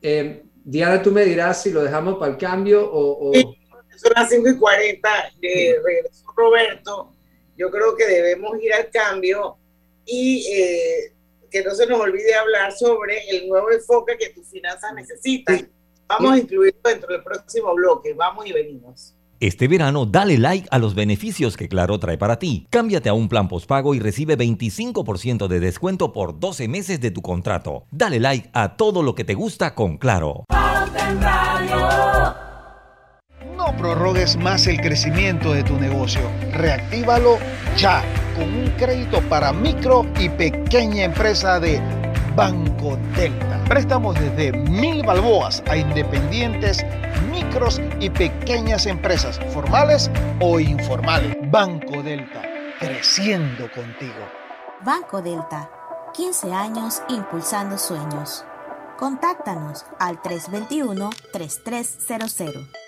Eh, Diana, tú me dirás si lo dejamos para el cambio o... son las 5 y 40, de regreso Roberto. Yo creo que debemos ir al cambio y eh, que no se nos olvide hablar sobre el nuevo enfoque que tus finanzas necesitan. Vamos a incluirlo dentro del próximo bloque. Vamos y venimos. Este verano dale like a los beneficios que Claro trae para ti. Cámbiate a un plan postpago y recibe 25% de descuento por 12 meses de tu contrato. Dale like a todo lo que te gusta con Claro. No prorrogues más el crecimiento de tu negocio. Reactívalo ya con un crédito para micro y pequeña empresa de Banco Delta Préstamos desde mil balboas a independientes, micros y pequeñas empresas, formales o informales. Banco Delta, creciendo contigo. Banco Delta, 15 años impulsando sueños. Contáctanos al 321-3300.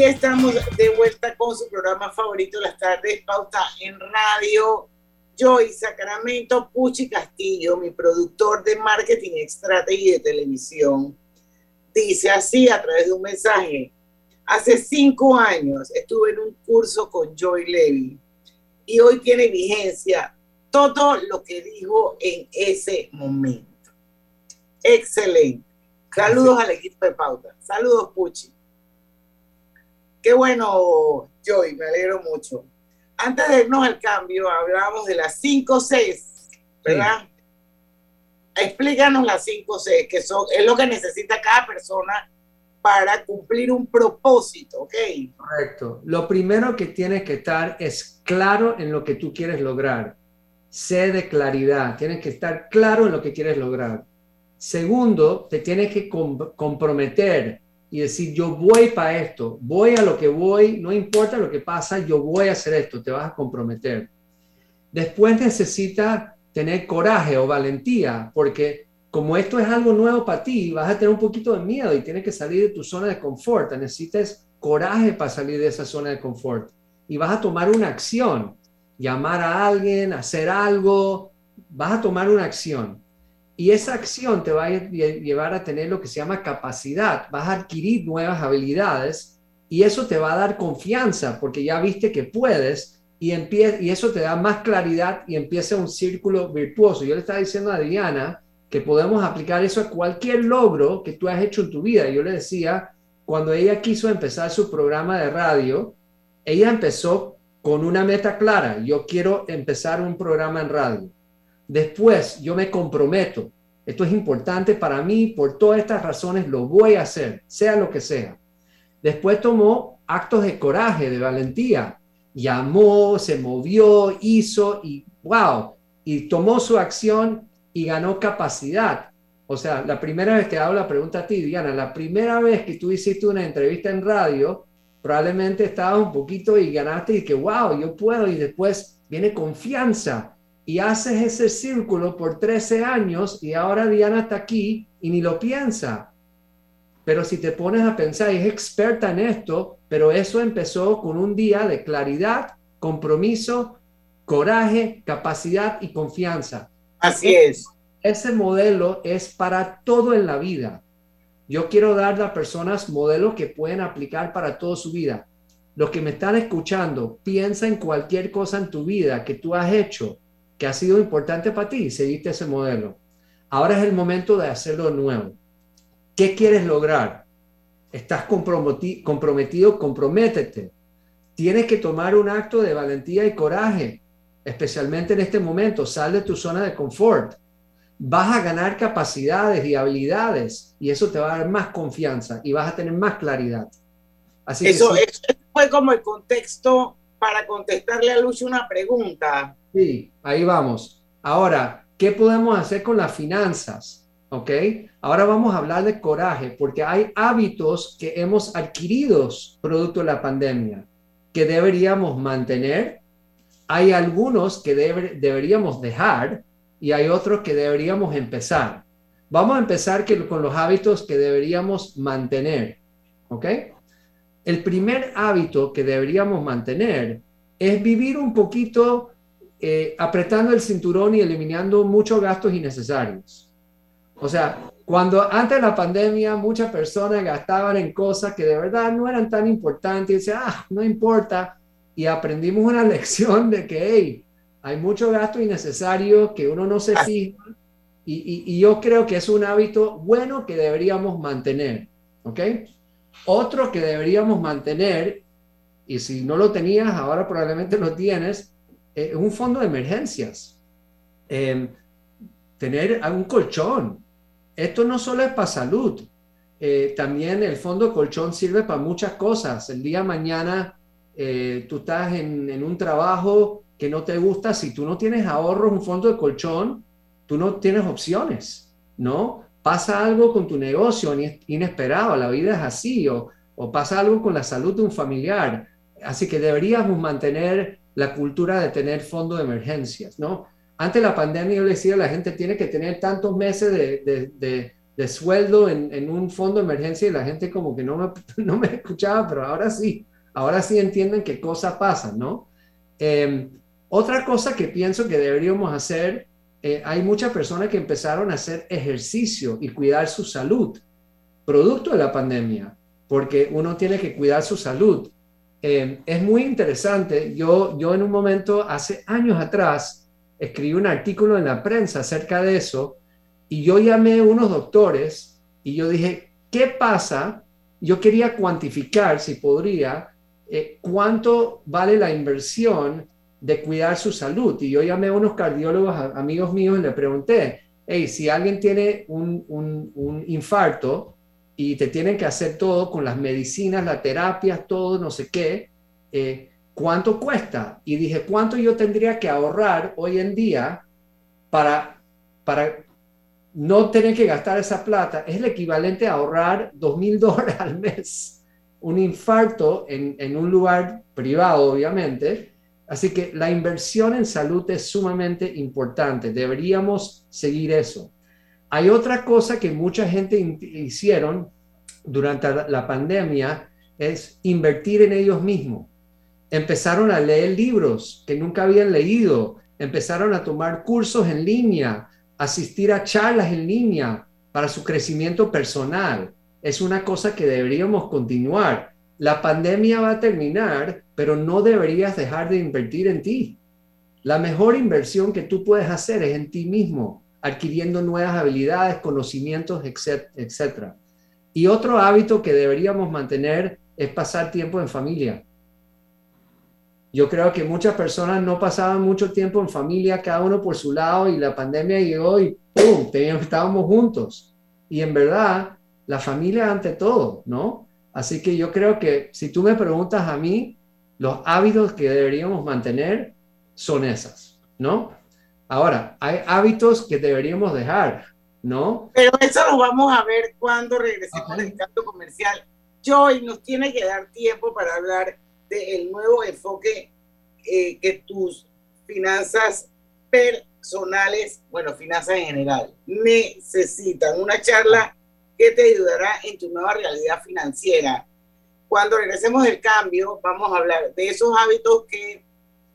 Y estamos de vuelta con su programa favorito las tardes, Pauta en Radio. Joy Sacramento Puchi Castillo, mi productor de marketing, estrategia de televisión, dice así a través de un mensaje. Hace cinco años estuve en un curso con Joy Levy y hoy tiene vigencia todo lo que dijo en ese momento. Excelente. Saludos al equipo de Pauta. Saludos, Puchi. Qué bueno, Joy, me alegro mucho. Antes de irnos al cambio, hablábamos de las 5 Cs, ¿verdad? Explícanos las 5 Cs, que son, es lo que necesita cada persona para cumplir un propósito, ¿ok? Correcto. Lo primero que tienes que estar es claro en lo que tú quieres lograr. C de claridad. Tienes que estar claro en lo que quieres lograr. Segundo, te tienes que comprometer y decir, yo voy para esto, voy a lo que voy, no importa lo que pasa, yo voy a hacer esto, te vas a comprometer. Después necesitas tener coraje o valentía, porque como esto es algo nuevo para ti, vas a tener un poquito de miedo y tienes que salir de tu zona de confort. Necesitas coraje para salir de esa zona de confort. Y vas a tomar una acción, llamar a alguien, hacer algo, vas a tomar una acción. Y esa acción te va a llevar a tener lo que se llama capacidad. Vas a adquirir nuevas habilidades y eso te va a dar confianza porque ya viste que puedes y, y eso te da más claridad y empieza un círculo virtuoso. Yo le estaba diciendo a Diana que podemos aplicar eso a cualquier logro que tú has hecho en tu vida. Yo le decía, cuando ella quiso empezar su programa de radio, ella empezó con una meta clara. Yo quiero empezar un programa en radio Después yo me comprometo. Esto es importante para mí, por todas estas razones lo voy a hacer, sea lo que sea. Después tomó actos de coraje, de valentía. Llamó, se movió, hizo y wow, y tomó su acción y ganó capacidad. O sea, la primera vez que hago la pregunta a ti, Diana, la primera vez que tú hiciste una entrevista en radio, probablemente estabas un poquito y ganaste y que wow, yo puedo y después viene confianza y haces ese círculo por 13 años y ahora Diana está aquí y ni lo piensa. Pero si te pones a pensar es experta en esto, pero eso empezó con un día de claridad, compromiso, coraje, capacidad y confianza. Así es. Ese modelo es para todo en la vida. Yo quiero darle a personas modelos que pueden aplicar para toda su vida. Los que me están escuchando, piensa en cualquier cosa en tu vida que tú has hecho que ha sido importante para ti, seguiste ese modelo. Ahora es el momento de hacerlo nuevo. ¿Qué quieres lograr? ¿Estás comprometido? Comprométete. Tienes que tomar un acto de valentía y coraje, especialmente en este momento. Sal de tu zona de confort. Vas a ganar capacidades y habilidades y eso te va a dar más confianza y vas a tener más claridad. Así eso, eso fue como el contexto para contestarle a Lucio una pregunta. Sí, ahí vamos. Ahora, ¿qué podemos hacer con las finanzas? ¿Ok? Ahora vamos a hablar de coraje, porque hay hábitos que hemos adquirido producto de la pandemia que deberíamos mantener. Hay algunos que deberíamos dejar y hay otros que deberíamos empezar. Vamos a empezar con los hábitos que deberíamos mantener. ¿Ok? El primer hábito que deberíamos mantener es vivir un poquito eh, apretando el cinturón y eliminando muchos gastos innecesarios. O sea, cuando antes de la pandemia muchas personas gastaban en cosas que de verdad no eran tan importantes y decían, ah, no importa. Y aprendimos una lección de que, hey, hay mucho gasto innecesario que uno no se fija. Y, y, yo creo que es un hábito bueno que deberíamos mantener. ¿Ok? Otro que deberíamos mantener, y si no lo tenías, ahora probablemente lo tienes, es un fondo de emergencias. Em, tener un colchón. Esto no solo es para salud, eh, también el fondo colchón sirve para muchas cosas. El día de mañana eh, tú estás en, en, un trabajo que no te gusta, si tú no tienes ahorros, un fondo de colchón, tú no tienes opciones, ¿no? pasa algo con tu negocio inesperado, la vida es así, o, o pasa algo con la salud de un familiar. Así que deberíamos mantener la cultura de tener fondo de emergencias, ¿no? Antes de la pandemia yo le decía la gente tiene que tener tantos meses de, de, de, sueldo en, en, un fondo de emergencia y la gente como que no me, no me escuchaba, pero ahora sí, ahora sí entienden qué cosa pasa, ¿no? Em, otra cosa que pienso que deberíamos hacer eh, hay muchas personas que empezaron a hacer ejercicio y cuidar su salud, producto de la pandemia, porque uno tiene que cuidar su salud. Eh, es muy interesante, yo, yo en un momento, hace años atrás, escribí un artículo en la prensa acerca de eso y yo llamé a unos doctores y yo dije, ¿qué pasa? Yo quería cuantificar, si podría, eh, cuánto vale la inversión de cuidar su salud. Y yo llamé a unos cardiólogos, amigos míos, y le pregunté, hey, si alguien tiene un, un, infarto y te tienen que hacer todo con las medicinas, las terapias, todo, no sé qué, eh, ¿cuánto cuesta? Y dije, ¿cuánto yo tendría que ahorrar hoy en día para, para no tener que gastar esa plata? Es el equivalente a ahorrar dos mil dólares al mes. Un infarto en, en un lugar privado, obviamente, Así que la inversión en salud es sumamente importante. Deberíamos seguir eso. Hay otra cosa que mucha gente hicieron durante la pandemia, es invertir en ellos mismos. Empezaron a leer libros que nunca habían leído, empezaron a tomar cursos en línea, asistir a charlas en línea para su crecimiento personal. Es una cosa que deberíamos continuar. La pandemia va a terminar, pero no deberías dejar de invertir en ti. La mejor inversión que tú puedes hacer es en ti mismo, adquiriendo nuevas habilidades, conocimientos, etc. Y otro hábito que deberíamos mantener es pasar tiempo en familia. Yo creo que muchas personas no pasaban mucho tiempo en familia, cada uno por su lado, y la pandemia llegó y ¡pum! estábamos juntos. Y en verdad, la familia ante todo, ¿no? Así que yo creo que si tú me preguntas a mí, los hábitos que deberíamos mantener son esas, ¿no? Ahora, hay hábitos que deberíamos dejar, ¿no? Pero eso lo vamos a ver cuando regresemos del canto comercial. Joy nos tiene que dar tiempo para hablar del nuevo enfoque eh, que tus finanzas personales, bueno, finanzas en general, necesitan. Una charla que te ayudará en tu nueva realidad financiera. Cuando regresemos del cambio, vamos a hablar de esos hábitos que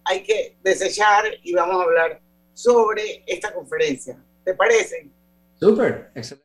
hay que desechar y vamos a hablar sobre esta conferencia. ¿Te parece? Súper, excelente.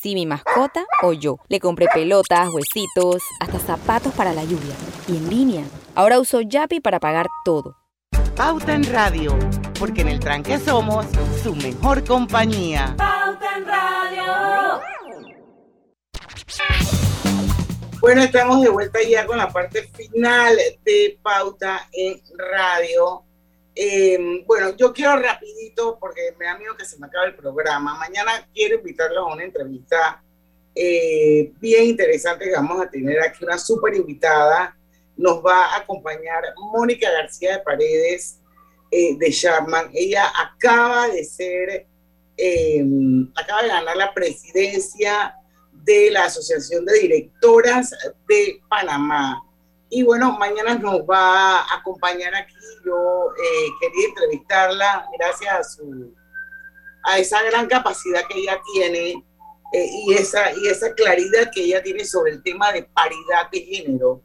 si mi mascota o yo. Le compré pelotas, huesitos, hasta zapatos para la lluvia. Y en línea. Ahora uso Yapi para pagar todo. Pauta en Radio, porque en el tranque somos su mejor compañía. Pauta en Radio. Bueno, estamos de vuelta ya con la parte final de Pauta en Radio. Eh, bueno, yo quiero rapidito, porque me da miedo que se me acabe el programa. Mañana quiero invitarlos a una entrevista eh, bien interesante que vamos a tener aquí, una súper invitada. Nos va a acompañar Mónica García de Paredes eh, de Sharman. Ella acaba de ser, acaba de ganar la presidencia de la Asociación de Directoras de Panamá. Y bueno, mañana nos va a acompañar aquí. Yo eh, quería entrevistarla gracias a, su, a esa gran capacidad que ella tiene eh, y, esa, y esa claridad que ella tiene sobre el tema de paridad de género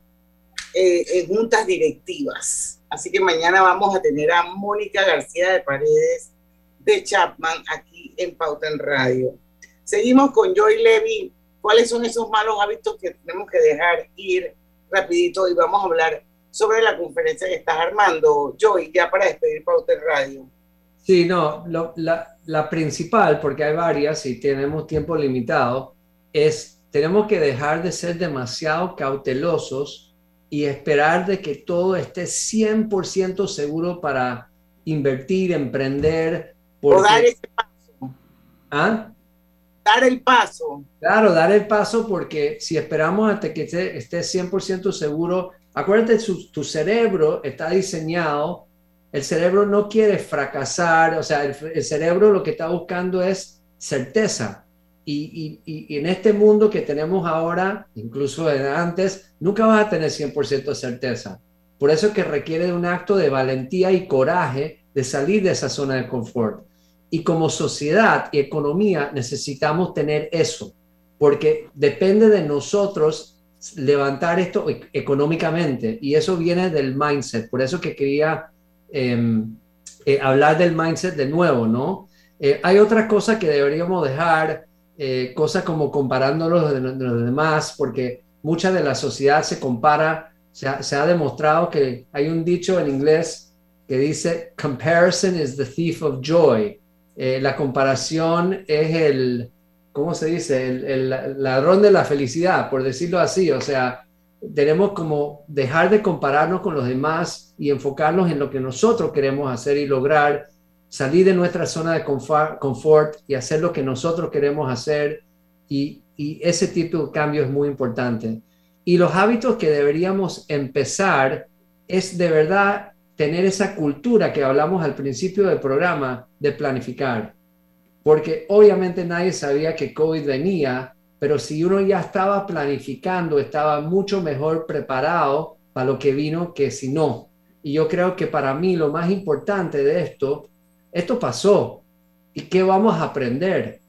eh, en juntas directivas. Así que mañana vamos a tener a Mónica García de Paredes de Chapman aquí en Pauta en Radio. Seguimos con Joy Levy. ¿Cuáles son esos malos hábitos que tenemos que dejar ir? rapidito y vamos a hablar sobre la conferencia que estás armando, Joy, ya para despedir Pauta Radio. Sí, no, la, la, principal, porque hay varias y tenemos tiempo limitado, es tenemos que dejar de ser demasiado cautelosos y esperar de que todo esté 100% seguro para invertir, emprender. Porque... O dar ese paso. ¿Ah? dar el paso. Claro, dar el paso porque si esperamos hasta que esté, esté 100% seguro, acuérdate, tu cerebro está diseñado, el cerebro no quiere fracasar, o sea, el, cerebro lo que está buscando es certeza. Y, y, y, en este mundo que tenemos ahora, incluso antes, nunca vas a tener 100% de certeza. Por eso es que requiere un acto de valentía y coraje de salir de esa zona de confort. Y como sociedad y economía necesitamos tener eso, porque depende de nosotros levantar esto e-, económicamente y eso viene del mindset. Por eso que quería em, eh, hablar del mindset de nuevo, ¿no? Eh, hay otras cosas que deberíamos dejar, eh, cosas como comparándolos de, los demás, porque mucha de la sociedad se compara, se se ha demostrado que hay un dicho en inglés que dice, comparison is the thief of joy. Eh, la comparación es el, ¿cómo se dice? El, ladrón de la felicidad, por decirlo así. O sea, tenemos como dejar de compararnos con los demás y enfocarnos en lo que nosotros queremos hacer y lograr, salir de nuestra zona de confort, y hacer lo que nosotros queremos hacer. Y, ese tipo de cambio es muy importante. Y los hábitos que deberíamos empezar es de verdad tener esa cultura que hablamos al principio del programa de planificar. Porque obviamente nadie sabía que COVID venía, pero si uno ya estaba planificando, estaba mucho mejor preparado para lo que vino que si no. Y yo creo que para mí lo más importante de esto, esto pasó. ¿Y qué vamos a aprender?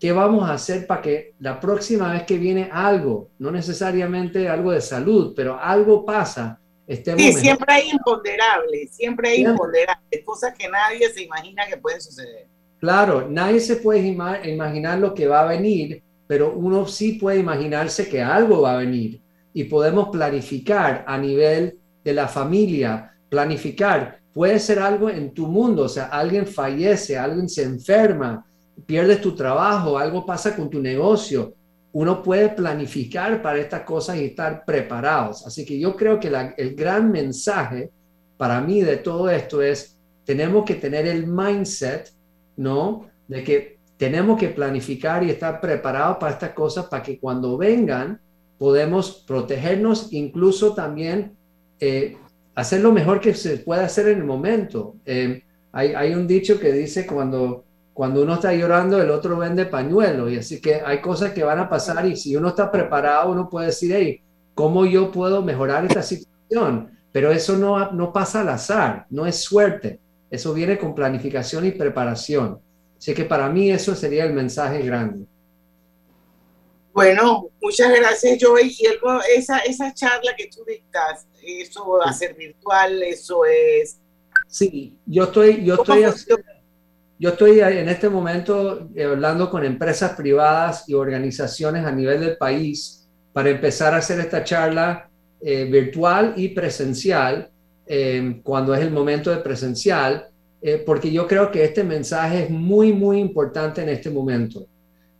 ¿Qué vamos a hacer para que la próxima vez que viene algo, no necesariamente algo de salud, pero algo pasa, estemos Sí, siempre hay imponderables, siempre hay imponderables, cosas que nadie se imagina que pueden suceder. Claro, nadie se puede imaginar lo que va a venir, pero uno sí puede imaginarse que algo va a venir y podemos planificar a nivel de la familia, planificar. Puede ser algo en tu mundo, o sea, alguien fallece, alguien se enferma, pierdes tu trabajo, algo pasa con tu negocio. Uno puede planificar para estas cosas y estar preparados. Así que yo creo que el gran mensaje para mí de todo esto es, tenemos que tener el mindset, ¿no? De que tenemos que planificar y estar preparados para estas cosas para que cuando vengan podemos protegernos, incluso también eh, hacer lo mejor que se pueda hacer en el momento. Eh, hay, hay, un dicho que dice cuando, cuando uno está llorando, el otro vende pañuelo, y así que hay cosas que van a pasar y si uno está preparado, uno puede decir, hey, ¿cómo yo puedo mejorar esta situación? Pero eso no, no pasa al azar, no es suerte, eso viene con planificación y preparación. Así que para mí eso sería el mensaje grande. Bueno, muchas gracias, Joey. Y esa, esa charla que tú dictas, ¿eso va a ser virtual? ¿Eso es...? Sí, yo estoy, yo estoy, yo estoy en este momento eh, hablando con empresas privadas y organizaciones a nivel del país para empezar a hacer esta charla eh, virtual y presencial eh, cuando es el momento de presencial eh, porque yo creo que este mensaje es muy, muy importante en este momento.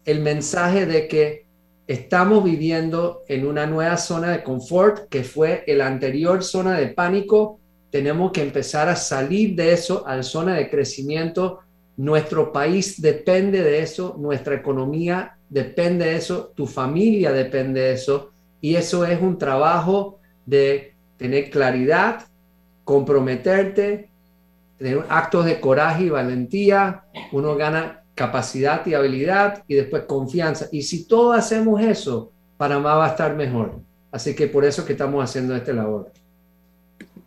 El mensaje de que estamos viviendo en una nueva zona de confort que fue la anterior zona de pánico. Tenemos que empezar a salir de eso a la zona de crecimiento. Nuestro país depende de eso, nuestra economía depende de eso, tu familia depende de eso. Y eso es un trabajo de tener claridad, comprometerte, tener actos de coraje y valentía, uno gana capacidad y habilidad y después confianza. Y si todos hacemos eso, Panamá va a estar mejor. Así que por eso que estamos haciendo esta labor.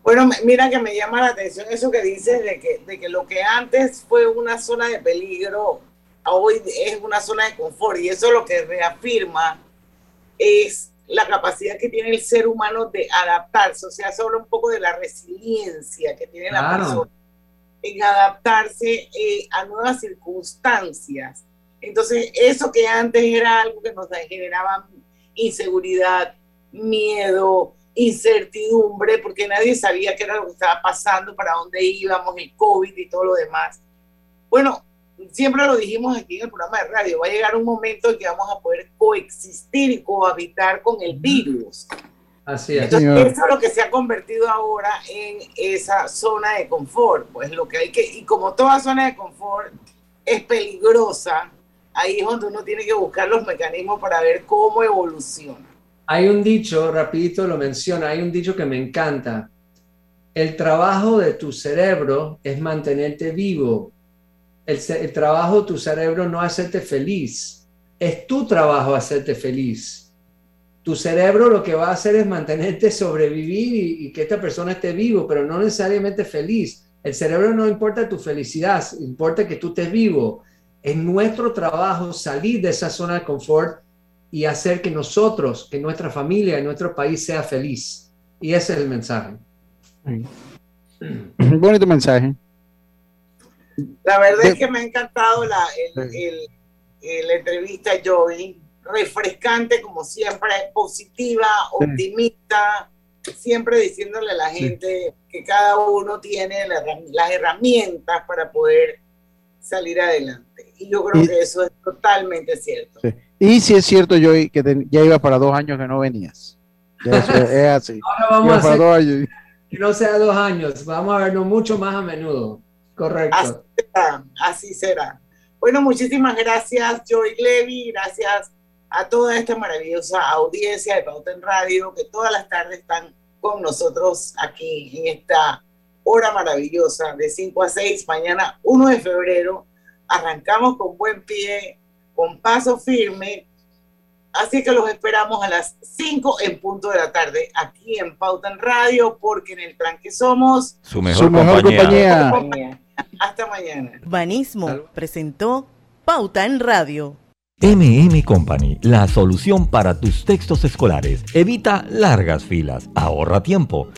Bueno, mira que me llama la atención eso que dices de que, de que lo que antes fue una zona de peligro, hoy es una zona de confort. Y eso lo que reafirma es la capacidad que tiene el ser humano de adaptarse. O sea, sobre un poco de la resiliencia que tiene la persona en adaptarse eh, a nuevas circunstancias. Entonces, eso que antes era algo que nos generaba inseguridad, miedo, incertidumbre, porque nadie sabía qué era lo que estaba pasando, para dónde íbamos, el COVID y todo lo demás. Bueno, siempre lo dijimos aquí en el programa de radio, va a llegar un momento en que vamos a poder coexistir y cohabitar con el virus. Así es. Entonces, eso es lo que se ha convertido ahora en esa zona de confort. Pues lo que hay que, y como toda zona de confort es peligrosa, ahí es donde uno tiene que buscar los mecanismos para ver cómo evoluciona. Hay un dicho, rapidito lo menciona, hay un dicho que me encanta. El trabajo de tu cerebro es mantenerte vivo. El, trabajo de tu cerebro no hacerte feliz. Es tu trabajo hacerte feliz tu cerebro lo que va a hacer es mantenerte sobrevivir y, que esta persona esté vivo, pero no necesariamente feliz. El cerebro no importa tu felicidad, importa que tú estés vivo. Es nuestro trabajo salir de esa zona de confort y hacer que nosotros, que nuestra familia, en nuestro país sea feliz. Y ese es el mensaje. Bonito mensaje. La verdad es que me ha encantado la, el, entrevista, Joey refrescante como siempre, positiva, optimista, siempre diciéndole a la gente que cada uno tiene las herramientas para poder salir adelante. Y yo creo que eso es totalmente cierto. Y si es cierto, yo que ya iba para dos años que no venías. es así. Ahora vamos a hacer que no sea dos años, vamos a vernos mucho más a menudo. Correcto. Así será. Así será. Bueno, muchísimas gracias, Joy Levy. Gracias a toda esta maravillosa audiencia de Pauta en Radio que todas las tardes están con nosotros aquí en esta hora maravillosa de 5 a 6, mañana 1 de febrero. Arrancamos con buen pie, con paso firme. Así que los esperamos a las 5 en punto de la tarde aquí en Pauta en Radio, porque en el tranque somos su mejor, compañía. Hasta mañana. Banismo presentó Pauta en Radio. MM Company, la solución para tus textos escolares. Evita largas filas, ahorra tiempo.